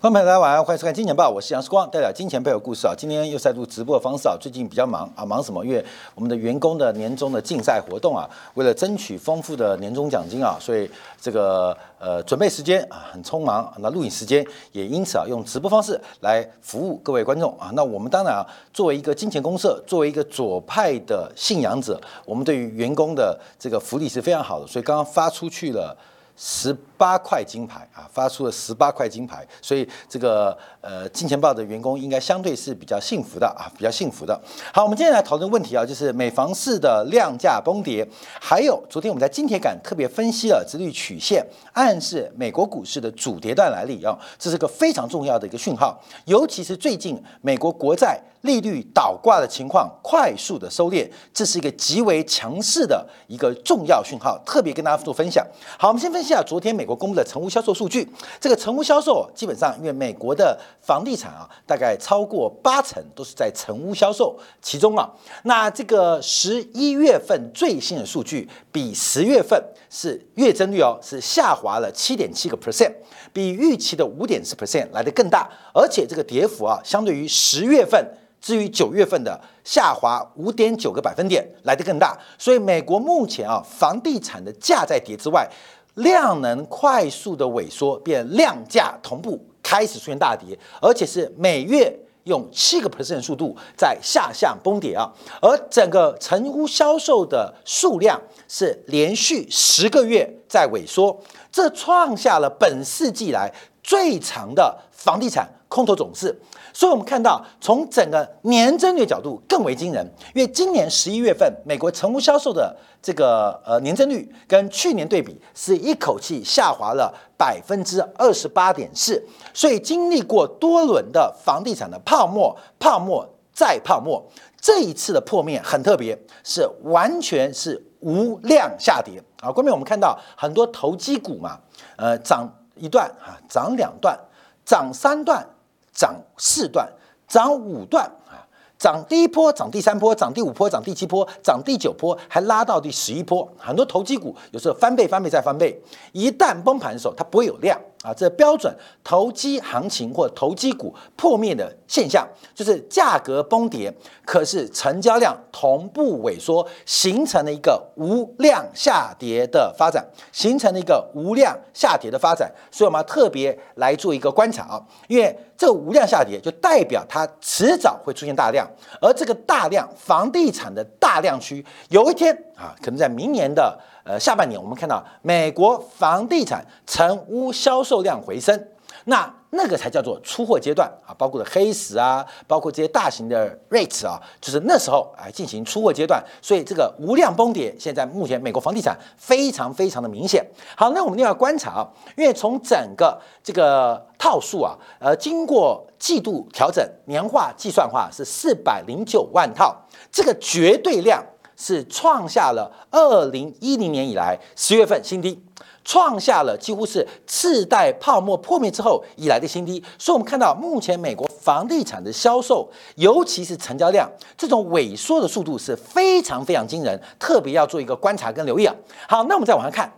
观众朋友大家晚上好，欢迎收看《金钱报》，我是杨世光，带来金钱背后故事啊。今天又再录直播的方式啊，最近比较忙啊，忙什么？因为我们的员工的年终的竞赛活动啊，为了争取丰富的年终奖金啊，所以这个呃准备时间啊很匆忙，那录影时间也因此啊用直播方式来服务各位观众啊。那我们当然啊，作为一个金钱公社，作为一个左派的信仰者，我们对于员工的这个福利是非常好的，所以刚刚发出去了。十八块金牌啊，发出了十八块金牌，所以这个呃金钱豹的员工应该相对是比较幸福的啊，比较幸福的。好，我们接下来讨论问题啊，就是美房市的量价崩跌，还有昨天我们在金铁杆特别分析了直率曲线，暗示美国股市的主跌段来临啊，这是个非常重要的一个讯号，尤其是最近美国国债。利率倒挂的情况快速的收敛，这是一个极为强势的一个重要讯号，特别跟大家做分享。好，我们先分析下昨天美国公布的成屋销售数据。这个成屋销售基本上，因为美国的房地产啊，大概超过八成都是在成屋销售，其中啊，那这个十一月份最新的数据比十月份是月增率哦是下滑了七点七个 percent，比预期的五点四 percent 来的更大，而且这个跌幅啊，相对于十月份。至于九月份的下滑五点九个百分点来得更大，所以美国目前啊房地产的价在跌之外，量能快速的萎缩，变量价同步开始出现大跌，而且是每月用七个 percent 速度在下向崩跌啊，而整个成屋销售的数量是连续十个月在萎缩，这创下了本世纪来最长的房地产空头走势。所以，我们看到从整个年增率角度更为惊人，因为今年十一月份美国成屋销售的这个呃年增率跟去年对比是一口气下滑了百分之二十八点四。所以，经历过多轮的房地产的泡沫、泡沫再泡沫，这一次的破灭很特别，是完全是无量下跌啊！后面我们看到很多投机股嘛，呃，涨一段啊，涨两段，涨三段。涨四段，涨五段啊，涨第一波，涨第三波，涨第五波，涨第七波，涨第九波，还拉到第十一波。很多投机股有时候翻倍、翻倍再翻倍，一旦崩盘的时候，它不会有量。啊，这标准投机行情或投机股破灭的现象，就是价格崩跌，可是成交量同步萎缩，形成了一个无量下跌的发展，形成了一个无量下跌的发展。所以我们要特别来做一个观察啊，因为这无量下跌就代表它迟早会出现大量，而这个大量房地产的大量区，有一天啊，可能在明年的。呃，下半年我们看到美国房地产成屋销售量回升，那那个才叫做出货阶段啊，包括的黑石啊，包括这些大型的 REITs 啊，就是那时候哎进行出货阶段，所以这个无量崩跌，现在目前美国房地产非常非常的明显。好，那我们另外观察啊，因为从整个这个套数啊，呃，经过季度调整，年化计算化是四百零九万套，这个绝对量。是创下了二零一零年以来十月份新低，创下了几乎是次贷泡沫破灭之后以来的新低。所以，我们看到目前美国房地产的销售，尤其是成交量这种萎缩的速度是非常非常惊人，特别要做一个观察跟留意啊。好，那我们再往下看，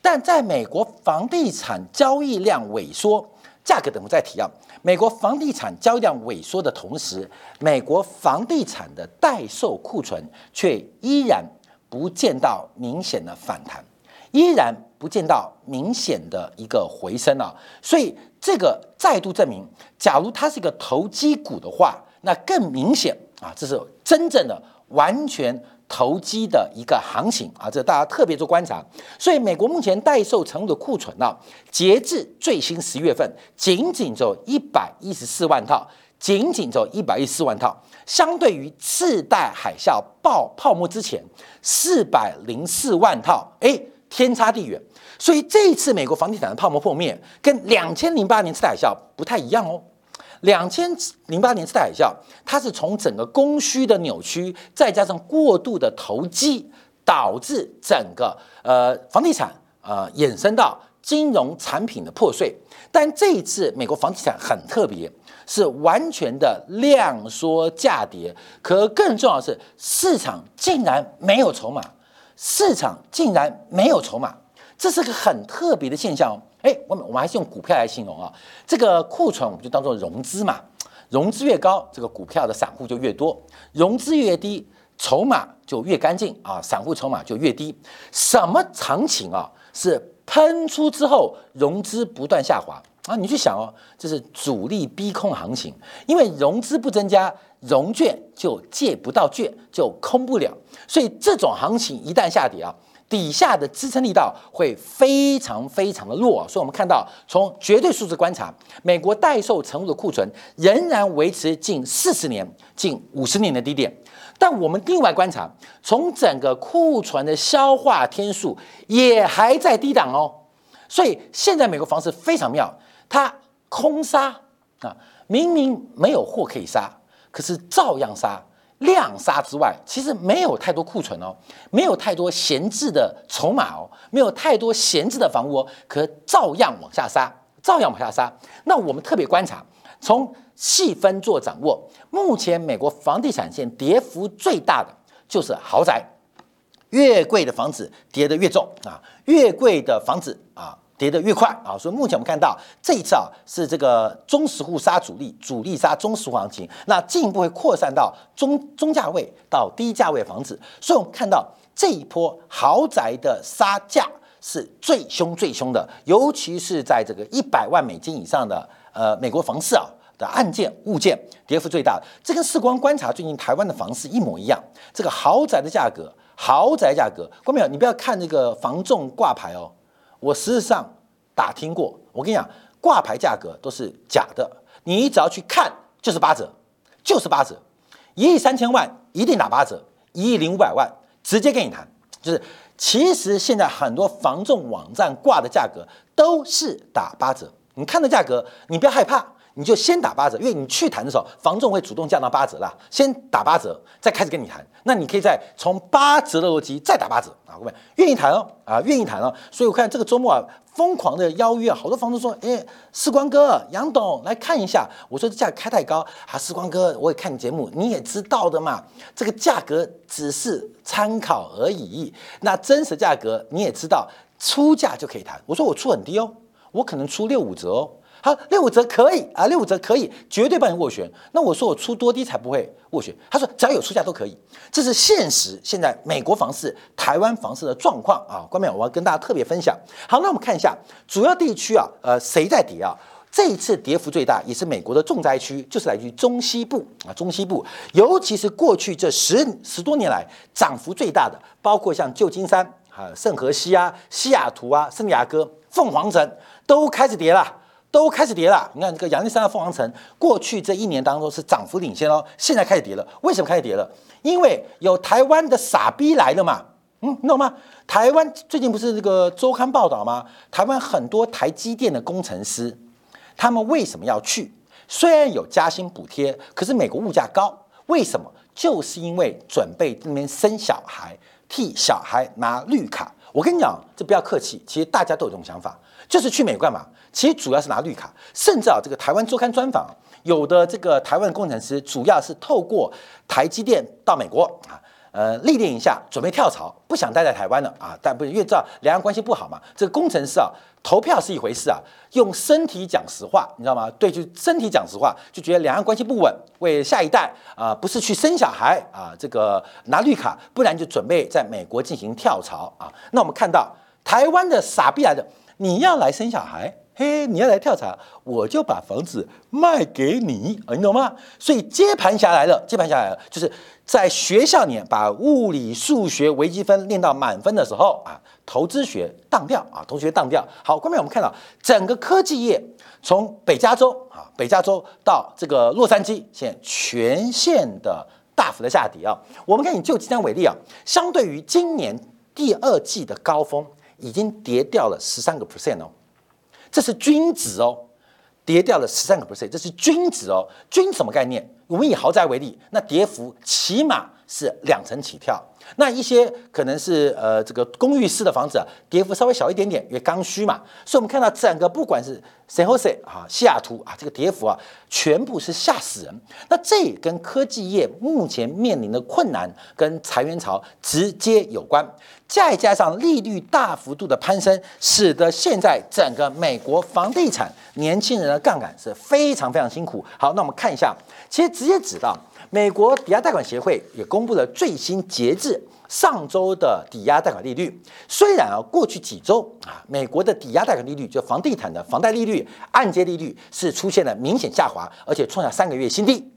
但在美国房地产交易量萎缩。价格等我再提啊，美国房地产交易量萎缩的同时，美国房地产的待售库存却依然不见到明显的反弹，依然不见到明显的一个回升啊，所以这个再度证明，假如它是一个投机股的话，那更明显啊，这是真正的完全。投机的一个行情啊，这大家特别做观察。所以，美国目前待售成屋的库存呢，截至最新十月份，仅仅只有一百一十四万套，仅仅只有一百一十四万套，相对于次贷海啸爆泡沫之前四百零四万套，哎，天差地远。所以，这一次美国房地产的泡沫破灭，跟两千零八年次贷海啸不太一样哦。两千零八年次贷海啸，它是从整个供需的扭曲，再加上过度的投机，导致整个呃房地产呃衍生到金融产品的破碎。但这一次美国房地产很特别，是完全的量缩价跌，可更重要的是市场竟然没有筹码，市场竟然没有筹码，这是个很特别的现象哦。哎，我们我们还是用股票来形容啊。这个库存我们就当做融资嘛，融资越高，这个股票的散户就越多；融资越低，筹码就越干净啊，散户筹码就越低。什么行情啊？是喷出之后融资不断下滑啊？你去想哦，这是主力逼空行情，因为融资不增加，融券就借不到券，就空不了。所以这种行情一旦下跌啊。底下的支撑力道会非常非常的弱，所以我们看到从绝对数字观察，美国待售成屋的库存仍然维持近四十年、近五十年的低点。但我们另外观察，从整个库存的消化天数也还在低档哦。所以现在美国房市非常妙，它空杀啊，明明没有货可以杀，可是照样杀。量杀之外，其实没有太多库存哦，没有太多闲置的筹码哦，没有太多闲置的房屋哦，可照样往下杀，照样往下杀。那我们特别观察，从细分做掌握，目前美国房地产线跌幅最大的就是豪宅，越贵的房子跌得越重啊，越贵的房子啊。跌得越快啊，所以目前我们看到这一次啊是这个中实户杀主力，主力杀中实户行情，那进一步会扩散到中中价位到低价位房子，所以我们看到这一波豪宅的杀价是最凶最凶的，尤其是在这个一百万美金以上的呃美国房市啊的案件物件跌幅最大，这跟世光观察最近台湾的房市一模一样，这个豪宅的价格，豪宅价格，观众朋友你不要看这个房仲挂牌哦。我事实上打听过，我跟你讲，挂牌价格都是假的，你只要去看就是八折，就是八折，一亿三千万一定打八折，一亿零五百万直接跟你谈，就是其实现在很多房仲网站挂的价格都是打八折，你看的价格你不要害怕。你就先打八折，因为你去谈的时候，房仲会主动降到八折啦，先打八折，再开始跟你谈。那你可以再从八折的逻辑再打八折啊，各位愿意谈哦啊，愿意谈哦。所以我看这个周末啊，疯狂的邀约啊，好多房东说，哎，世光哥、杨董来看一下。我说这价开太高啊，世光哥，我也看你节目，你也知道的嘛，这个价格只是参考而已。那真实价格你也知道，出价就可以谈。我说我出很低哦，我可能出六五折哦。好，六五折可以啊，六五折可以，绝对帮你斡旋。那我说我出多低才不会斡旋？他说只要有出价都可以，这是现实。现在美国房市、台湾房市的状况啊，关面我要跟大家特别分享。好，那我们看一下主要地区啊，呃，谁在跌啊？这一次跌幅最大，也是美国的重灾区，就是来自于中西部啊，中西部，尤其是过去这十十多年来涨幅最大的，包括像旧金山啊、圣荷西啊、西雅图啊、圣地亚哥、凤凰城都开始跌了。都开始跌了，你看这个阳历山的凤凰城，过去这一年当中是涨幅领先哦，现在开始跌了。为什么开始跌了？因为有台湾的傻逼来了嘛，嗯，你懂吗？台湾最近不是这个周刊报道吗？台湾很多台积电的工程师，他们为什么要去？虽然有加薪补贴，可是美国物价高，为什么？就是因为准备那边生小孩，替小孩拿绿卡。我跟你讲，这不要客气，其实大家都有这种想法，就是去美国干嘛？其实主要是拿绿卡，甚至啊，这个台湾周刊专访，有的这个台湾工程师主要是透过台积电到美国啊，呃，历练一下，准备跳槽，不想待在台湾了啊。但不是因为知道两岸关系不好嘛，这个工程师啊，投票是一回事啊，用身体讲实话，你知道吗？对，就身体讲实话，就觉得两岸关系不稳，为下一代啊，不是去生小孩啊，这个拿绿卡，不然就准备在美国进行跳槽啊。那我们看到台湾的傻逼来的，你要来生小孩？嘿，你要来跳槽，我就把房子卖给你，你懂吗？所以接盘侠来了，接盘侠来了，就是在学校里把物理、数学、微积分练到满分的时候啊，投资学当掉啊，同学当掉。好，后面我们看到整个科技业从北加州啊，北加州到这个洛杉矶，现在全线的大幅的下跌啊。我们看以就今天为例啊，相对于今年第二季的高峰，已经跌掉了十三个 percent 哦。这是君子哦，跌掉了十三个 percent，这是君子哦。均什么概念？我们以豪宅为例，那跌幅起码是两成起跳。那一些可能是呃这个公寓式的房子，跌幅稍微小一点点，因为刚需嘛。所以我们看到整个不管是 San Jose 啊、西雅图啊，这个跌幅啊，全部是吓死人。那这也跟科技业目前面临的困难跟裁员潮直接有关。再加上利率大幅度的攀升，使得现在整个美国房地产年轻人的杠杆是非常非常辛苦。好，那我们看一下，其实直接指到。美国抵押贷款协会也公布了最新截至上周的抵押贷款利率。虽然啊，过去几周啊，美国的抵押贷款利率就房地产的房贷利率、按揭利率是出现了明显下滑，而且创下三个月新低。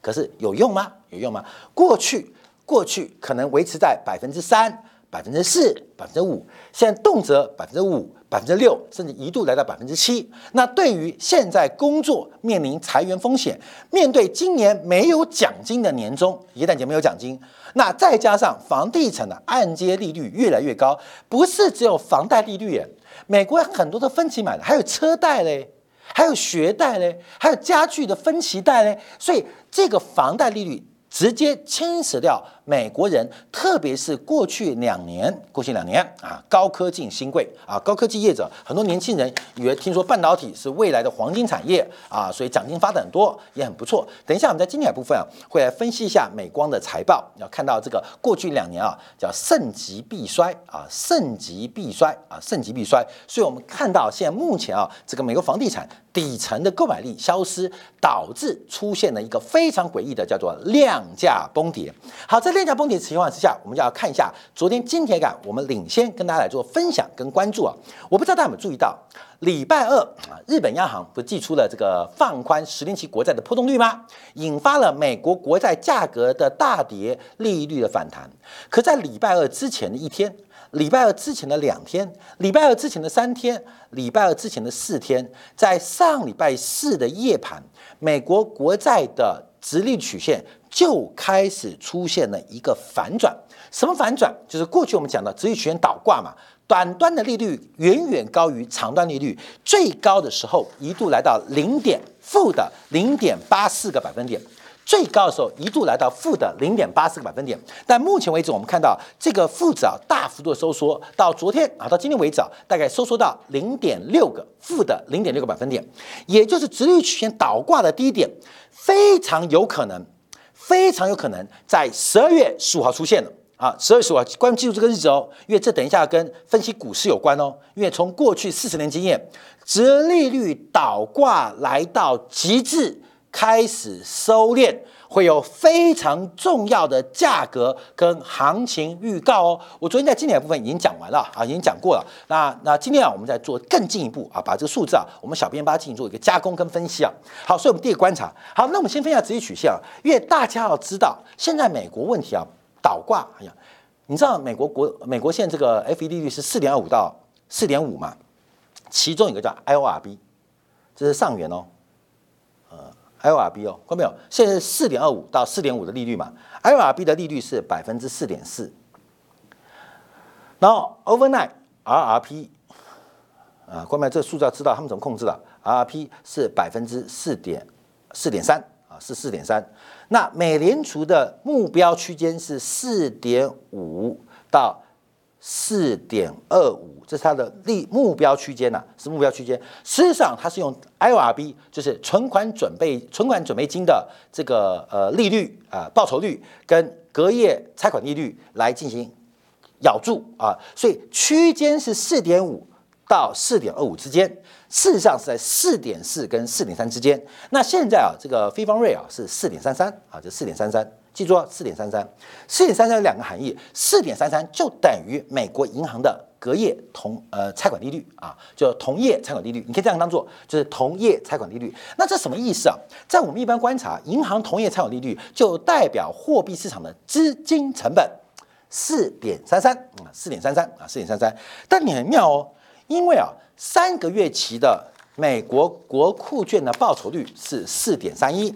可是有用吗？有用吗？过去过去可能维持在百分之三。百分之四、百分之五，现在动辄百分之五、百分之六，甚至一度来到百分之七。那对于现在工作面临裁员风险，面对今年没有奖金的年终，一旦节没有奖金，那再加上房地产的按揭利率越来越高，不是只有房贷利率耶，美国很多的分期买的，还有车贷嘞，还有学贷嘞，还有家具的分期贷嘞，所以这个房贷利率直接牵涉掉。美国人，特别是过去两年，过去两年啊，高科技新贵啊，高科技业者，很多年轻人以为听说半导体是未来的黄金产业啊，所以奖金发的很多，也很不错。等一下我们在经典部分啊，会来分析一下美光的财报，要看到这个过去两年啊，叫盛极必衰啊，盛极必衰啊，盛极必衰。所以我们看到现在目前啊，这个美国房地产底层的购买力消失，导致出现了一个非常诡异的叫做量价崩跌。好，在量价崩跌情况之下，我们就要看一下昨天金铁杆，我们领先跟大家来做分享跟关注啊。我不知道大家有没有注意到，礼拜二啊，日本央行不是寄出了这个放宽十年期国债的波动率吗？引发了美国国债价格的大跌，利率的反弹。可在礼拜二之前的一天，礼拜二之前的两天，礼拜二之前的三天，礼拜二之前的四天，在上礼拜四的夜盘，美国国债的直立曲线。就开始出现了一个反转，什么反转？就是过去我们讲的直率曲线倒挂嘛，短端的利率远远高于长端利率，最高的时候一度来到零点负的零点八四个百分点，最高的时候一度来到负的零点八四个百分点。但目前为止，我们看到这个负值啊大幅度的收缩，到昨天啊到今天为止啊，大概收缩到零点六个负的零点六个百分点，也就是直率曲线倒挂的低点，非常有可能。非常有可能在十二月十五号出现了啊！十二月十五号，关记住这个日子哦，因为这等一下跟分析股市有关哦。因为从过去四十年经验，值利率倒挂来到极致，开始收敛。会有非常重要的价格跟行情预告哦。我昨天在经典部分已经讲完了啊，已经讲过了。那那今天啊，我们再做更进一步啊，把这个数字啊，我们小编把它进行做一个加工跟分析啊。好，所以我们第一个观察。好，那我们先分析下直率曲线啊，因为大家要知道，现在美国问题啊，倒挂。哎呀，你知道美国国美国现在这个 F E D 率是四点二五到四点五嘛？其中一个叫 I O R B，这是上元哦。LRB 哦，看到没有？现在是四点二五到四点五的利率嘛，LRB 的利率是百分之四点四。然后 overnight RRP 啊，关没这数字要知道他们怎么控制的？RRP 是百分之四点四点三啊，是四点三。那美联储的目标区间是四点五到四点二五。这是它的利目标区间呐，是目标区间。实际上，它是用 IRB，就是存款准备存款准备金的这个呃利率啊报酬率跟隔夜拆款利率来进行咬住啊，所以区间是四点五到四点二五之间，事实上是在四点四跟四点三之间。那现在啊，这个非方瑞啊是四点三三啊，就四点三三。记住啊，四点三三，四点三三有两个含义，四点三三就等于美国银行的隔夜同呃拆款利率啊，就同业拆款利率，你可以这样当做就是同业拆款利率。那这什么意思啊？在我们一般观察，银行同业拆款利率就代表货币市场的资金成本，四点三三啊，四点三三啊，四点三三。但你很妙哦，因为啊，三个月期的美国国库券的报酬率是四点三一。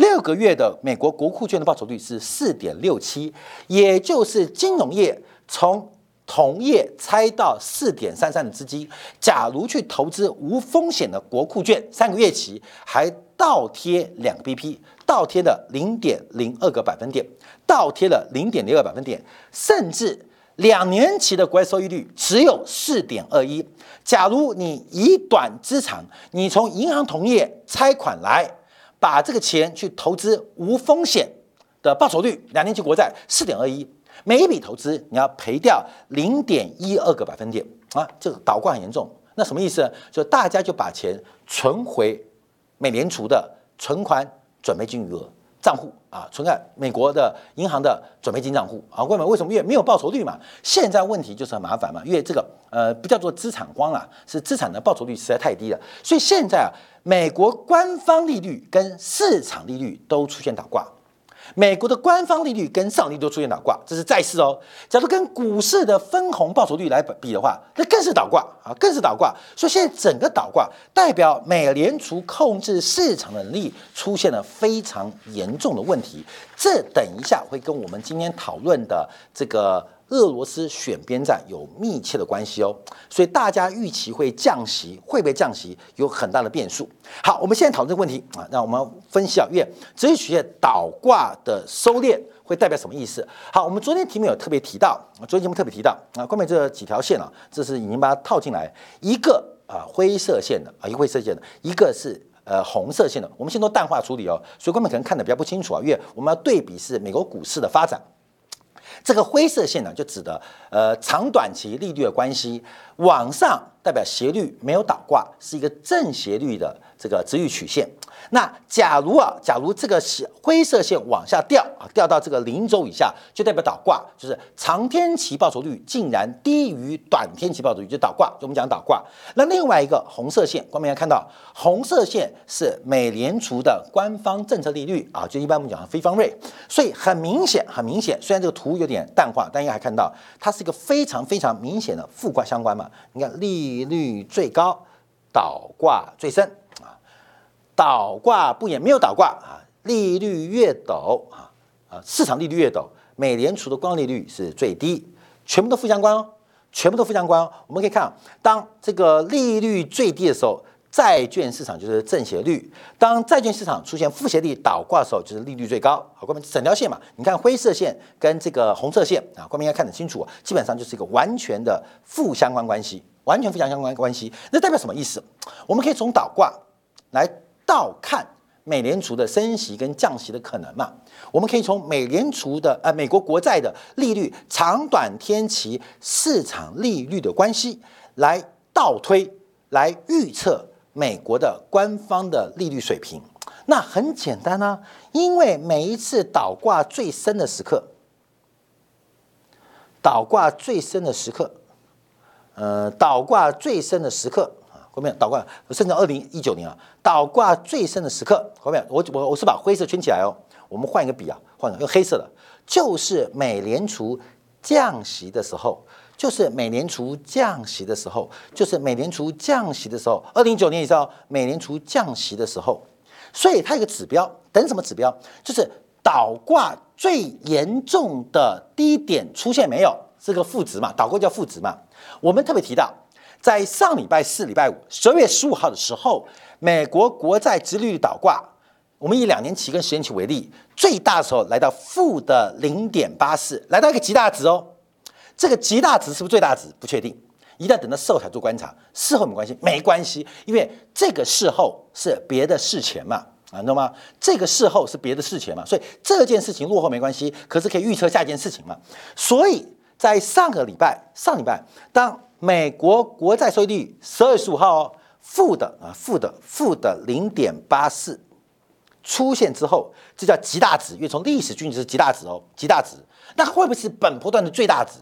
六个月的美国国库券的报酬率是四点六七，也就是金融业从同业拆到四点三三的资金，假如去投资无风险的国库券，三个月期还倒贴两个 BP，倒贴了零点零二个百分点，倒贴了零点零二百分点，甚至两年期的国债收益率只有四点二一。假如你以短资长，你从银行同业拆款来，把这个钱去投资无风险的报酬率，两年期国债四点二一。每一笔投资你要赔掉零点一二个百分点啊，这个倒挂很严重。那什么意思呢？就大家就把钱存回美联储的存款准备金余额账户啊，存在美国的银行的准备金账户啊。为什么？为什么？越没有报酬率嘛。现在问题就是很麻烦嘛，因为这个呃不叫做资产荒啊，是资产的报酬率实在太低了。所以现在啊，美国官方利率跟市场利率都出现倒挂。美国的官方利率跟上利都出现倒挂，这是债市哦。假如跟股市的分红报酬率来比的话，那更是倒挂啊，更是倒挂。所以现在整个倒挂代表美联储控制市场的能力出现了非常严重的问题。这等一下会跟我们今天讨论的这个。俄罗斯选边站有密切的关系哦，所以大家预期会降息，会不会降息有很大的变数。好，我们现在讨论这个问题啊，让我们分析啊，月直接曲线倒挂的收敛会代表什么意思？好，我们昨天题目有特别提到，昨天节目特别提到啊，关面这几条线啊，这是已经把它套进来，一个啊灰色线的啊，一个灰色线的，一个是呃红色线的。我们先做淡化处理哦，所以观众可能看的比较不清楚啊，因为我们要对比是美国股市的发展。这个灰色线呢，就指的呃长短期利率的关系，往上代表斜率没有倒挂，是一个正斜率的这个值域曲线。那假如啊，假如这个是灰色线往下掉啊，掉到这个零轴以下，就代表倒挂，就是长天期报酬率竟然低于短天期报酬率，就倒挂。就我们讲倒挂。那另外一个红色线，观众要看到，红色线是美联储的官方政策利率啊，就一般我们讲的非方瑞。所以很明显，很明显，虽然这个图有点淡化，但应该还看到它是一个非常非常明显的负挂相关嘛。你看利率最高，倒挂最深啊。倒挂不也没有倒挂啊？利率越陡啊啊，市场利率越陡，美联储的光利率是最低，全部都负相关哦，全部都负相关哦。我们可以看，当这个利率最低的时候，债券市场就是正斜率；当债券市场出现负斜率倒挂的时候，就是利率最高。好，关明整条线嘛，你看灰色线跟这个红色线啊，关明应该看得清楚，基本上就是一个完全的负相关关系，完全负相关关系。那代表什么意思？我们可以从倒挂来。倒看美联储的升息跟降息的可能嘛？我们可以从美联储的呃美国国债的利率长短天期市场利率的关系来倒推来预测美国的官方的利率水平。那很简单啊，因为每一次倒挂最深的时刻，倒挂最深的时刻，呃，倒挂最深的时刻。后面倒挂，甚至二零一九年啊，倒挂最深的时刻。后面我我我是把灰色圈起来哦。我们换一个笔啊，换个用黑色的，就是美联储降息的时候，就是美联储降息的时候，就是美联储降息的时候。二零一九年你知道美联储降息的时候，所以它有个指标，等什么指标？就是倒挂最严重的低点出现没有？这个负值嘛？倒挂叫负值嘛？我们特别提到。在上礼拜四、礼拜五，十二月十五号的时候，美国国债殖利率倒挂。我们以两年期跟十年期为例，最大的时候来到负的零点八四，来到一个极大值哦。这个极大值是不是最大值？不确定，一旦等到事后才做观察。事后没关系，没关系，因为这个事后是别的事前嘛，啊，懂吗？这个事后是别的事前嘛，所以这件事情落后没关系，可是可以预测下一件事情嘛。所以在上个礼拜，上礼拜当。美国国债收益率十二月十五号哦，负的啊，负的负的零点八四出现之后，这叫极大值，因为从历史均值是极大值哦，极大值，那会不会是本波段的最大值？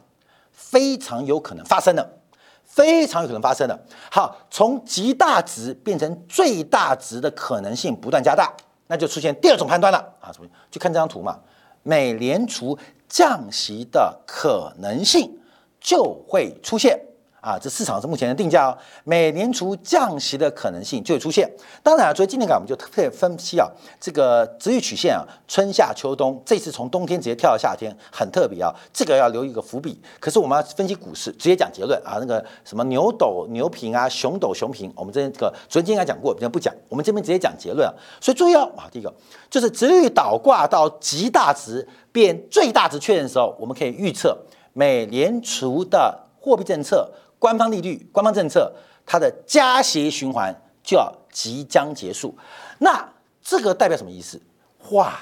非常有可能发生的，非常有可能发生的。好，从极大值变成最大值的可能性不断加大，那就出现第二种判断了啊，什么？就看这张图嘛，美联储降息的可能性就会出现。啊，这市场是目前的定价哦。美联储降息的可能性就会出现。当然啊，所以今天感我们就特别分析啊，这个直率曲线啊，春夏秋冬，这次从冬天直接跳到夏天，很特别啊。这个要留一个伏笔。可是我们要分析股市，直接讲结论啊。那个什么牛斗牛平啊，熊斗熊平，我们这个昨天应该讲过，今天不讲。我们这边直接讲结论啊。所以注意哦啊，第一个就是直率倒挂到极大值变最大值确认的时候，我们可以预测美联储的货币政策。官方利率、官方政策，它的加息循环就要即将结束。那这个代表什么意思？哇，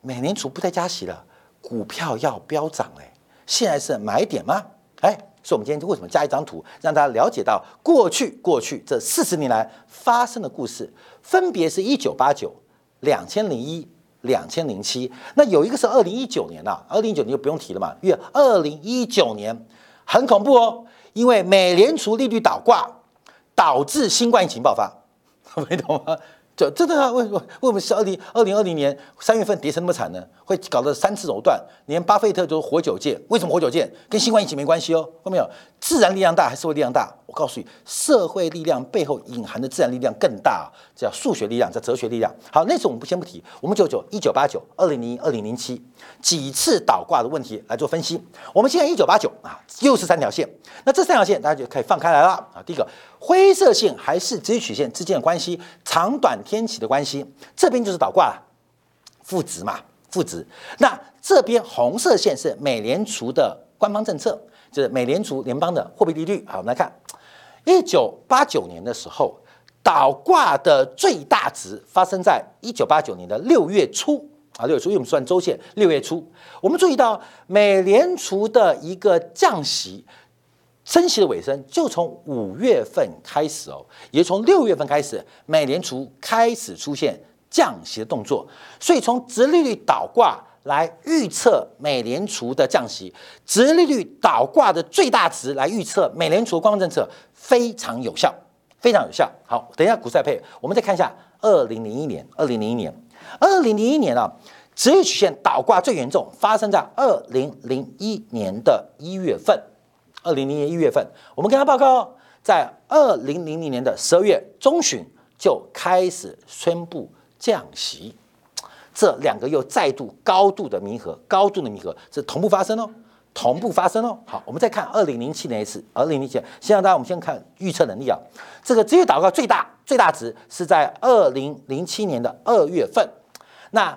美联储不再加息了，股票要飙涨哎！现在是买点吗？哎，所以我们今天为什么加一张图，让大家了解到过去过去这四十年来发生的故事，分别是一九八九、两千零一、两千零七。那有一个是二零一九年呐，二零一九年就不用提了嘛，因为二零一九年很恐怖哦。因为美联储利率倒挂，导致新冠疫情爆发，没懂吗？这真的啊？为什么？为什么是二零二零二零年三月份跌成那么惨呢？会搞得三次熔断，连巴菲特都活久见。为什么活久见？跟新冠疫情没关系哦。看没有？自然力量大还是社会力量大？我告诉你，社会力量背后隐含的自然力量更大，叫数学力量，叫哲学力量。好，那次我们不先不提，我们就就一九八九、二零零一、二零零七几次倒挂的问题来做分析。我们现在一九八九啊，又是三条线。那这三条线大家就可以放开来了啊。第一个灰色线还是直曲线之间的关系，长短天启的关系，这边就是倒挂了，负值嘛，负值。那这边红色线是美联储的官方政策。就是美联储联邦的货币利率，好，我们来看，一九八九年的时候，倒挂的最大值发生在一九八九年的六月初啊，六月初，因为我们算周线，六月初，我们注意到美联储的一个降息升息的尾声，就从五月份开始哦，也从六月份开始，美联储开始出现降息的动作，所以从直利率倒挂。来预测美联储的降息，直利率倒挂的最大值来预测美联储的官方政策非常有效，非常有效。好，等一下股债配，我们再看一下二零零一年，二零零一年，二零零一年啊，直率曲线倒挂最严重，发生在二零零一年的一月份。二零零年一月份，我们跟他报告，在二零零零年的十二月中旬就开始宣布降息。这两个又再度高度的弥合，高度的弥合是同步发生哦，同步发生哦。好，我们再看二零零七年一次，二零零七，先让大家我们先看预测能力啊。这个直率祷告最大最大值是在二零零七年的二月份，那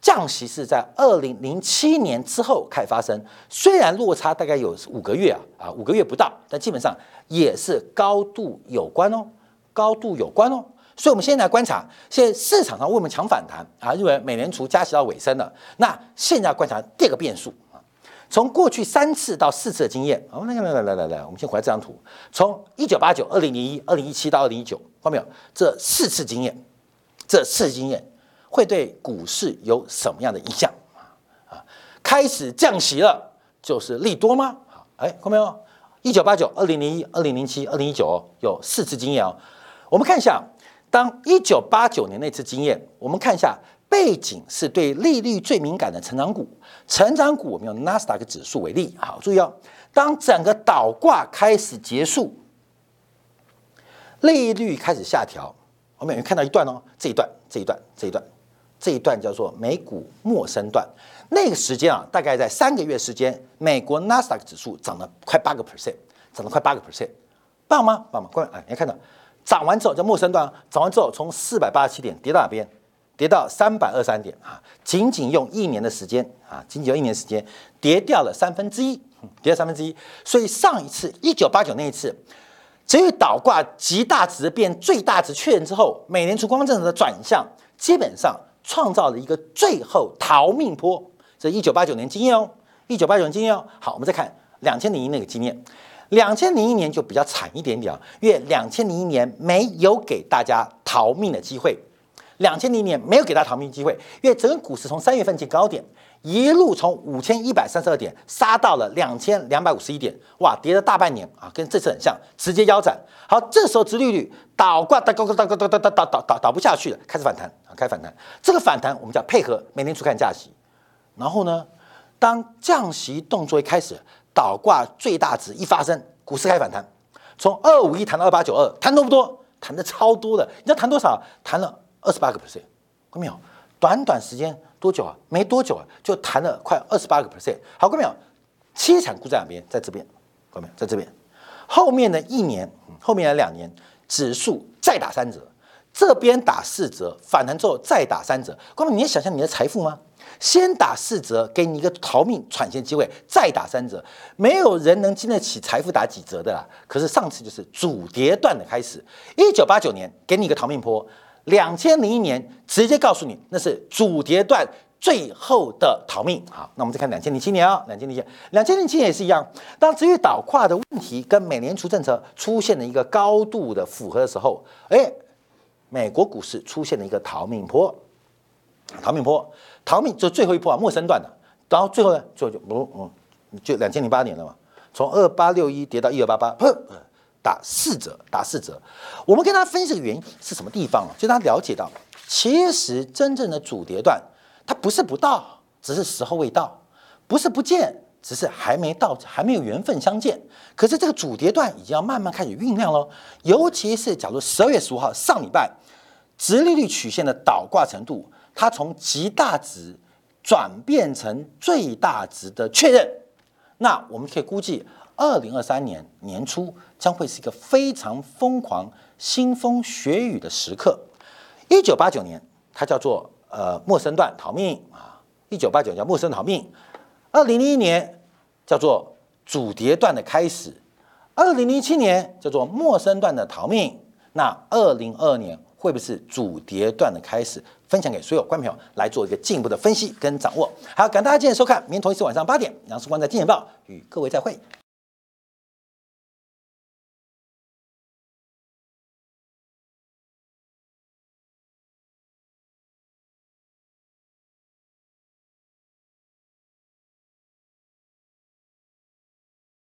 降息是在二零零七年之后开始发生，虽然落差大概有五个月啊啊五个月不到，但基本上也是高度有关哦，高度有关哦。所以，我们现在来观察，现在市场上为我们强反弹啊，认为美联储加息到尾声了。那现在观察第二个变数啊，从过去三次到四次的经验，哦，来来来来来来，我们先回来这张图，从一九八九、二零零一、二零一七到二零一九，看到没有？这四次经验，这四次经验会对股市有什么样的影响啊？开始降息了，就是利多吗？好，哎，看到没有？一九八九、二零零一、二零零七、二零一九，有四次经验哦。我们看一下。当一九八九年那次经验，我们看一下背景是对利率最敏感的成长股。成长股，我们用纳斯达克指数为例，好，注意哦。当整个倒挂开始结束，利率开始下调，我们有看到一段哦，这一段，这一段，这一段，这一段叫做美股陌生段。那个时间啊，大概在三个月时间，美国纳斯达克指数涨了快八个 percent，涨了快八个 percent，棒吗？棒吗？各位啊，你看到。涨完之后叫陌生段，涨完之后从四百八十七点跌到哪边？跌到三百二三点啊！仅仅用一年的时间啊，仅仅用一年时间跌掉了三分之一，跌了三分之一。所以上一次一九八九那一次，只有倒挂极大值变最大值确认之后，美联储光政策的转向，基本上创造了一个最后逃命坡。这一九八九年经验哦，一九八九年经验哦。好，我们再看两千零一那个经验。两千零一年就比较惨一点点啊，因为两千零一年没有给大家逃命的机会，两千零一年没有给他逃命机会，因为整个股市从三月份见高点，一路从五千一百三十二点杀到了两千两百五十一点，哇，跌了大半年啊，跟这次很像，直接腰斩。好，这时候殖利率倒挂，倒高高倒高倒倒倒倒倒倒倒不下去了，开始反弹啊，开始反弹。这个反弹我们叫配合美联储看降息，然后呢，当降息动作一开始。倒挂最大值一发生，股市开始反弹，从二五一谈到二八九二，谈多不多？谈的超多的，你知道谈多少？谈了二十八个 percent，看到没有？短短时间多久啊？没多久啊，就谈了快二十八个 percent。好，看到没有？凄惨股在哪边？在这边，看到没有？在这边。后面的一年，后面的两年，指数再打三折，这边打四折，反弹之后再打三折。各位，你能想象你的财富吗？先打四折，给你一个逃命喘息机会，再打三折，没有人能经得起财富打几折的啦。可是上次就是主跌段的开始，一九八九年给你一个逃命坡，两千零一年直接告诉你那是主跌段最后的逃命。好，那我们再看两千零七年啊，两千零七，两千零七年也是一样，当至于倒挂的问题跟美联储政策出现了一个高度的符合的时候，哎，美国股市出现了一个逃命坡。逃命坡，逃命就最后一波啊，陌生段的，然后最后呢，就就不嗯，就两千零八年了嘛，从二八六一跌到一二八八，砰，打四折，打四折。我们跟大家分析的原因是什么地方啊？就大家了解到，其实真正的主跌段，它不是不到，只是时候未到；不是不见，只是还没到，还没有缘分相见。可是这个主跌段已经要慢慢开始酝酿喽，尤其是假如十二月十五号上礼拜，直利率曲线的倒挂程度。它从极大值转变成最大值的确认，那我们可以估计，二零二三年年初将会是一个非常疯狂、腥风血雨的时刻。一九八九年，它叫做呃陌生段逃命啊，一九八九叫陌生逃命。二零零一年叫做主跌段的开始，二零零七年叫做陌生段的逃命。那二零二二年。会不会是主跌段的开始？分享给所有观众朋友来做一个进一步的分析跟掌握。好，感谢大家今天收看，明天同一时间晚上八点，杨世光在《金钱报》与各位再会。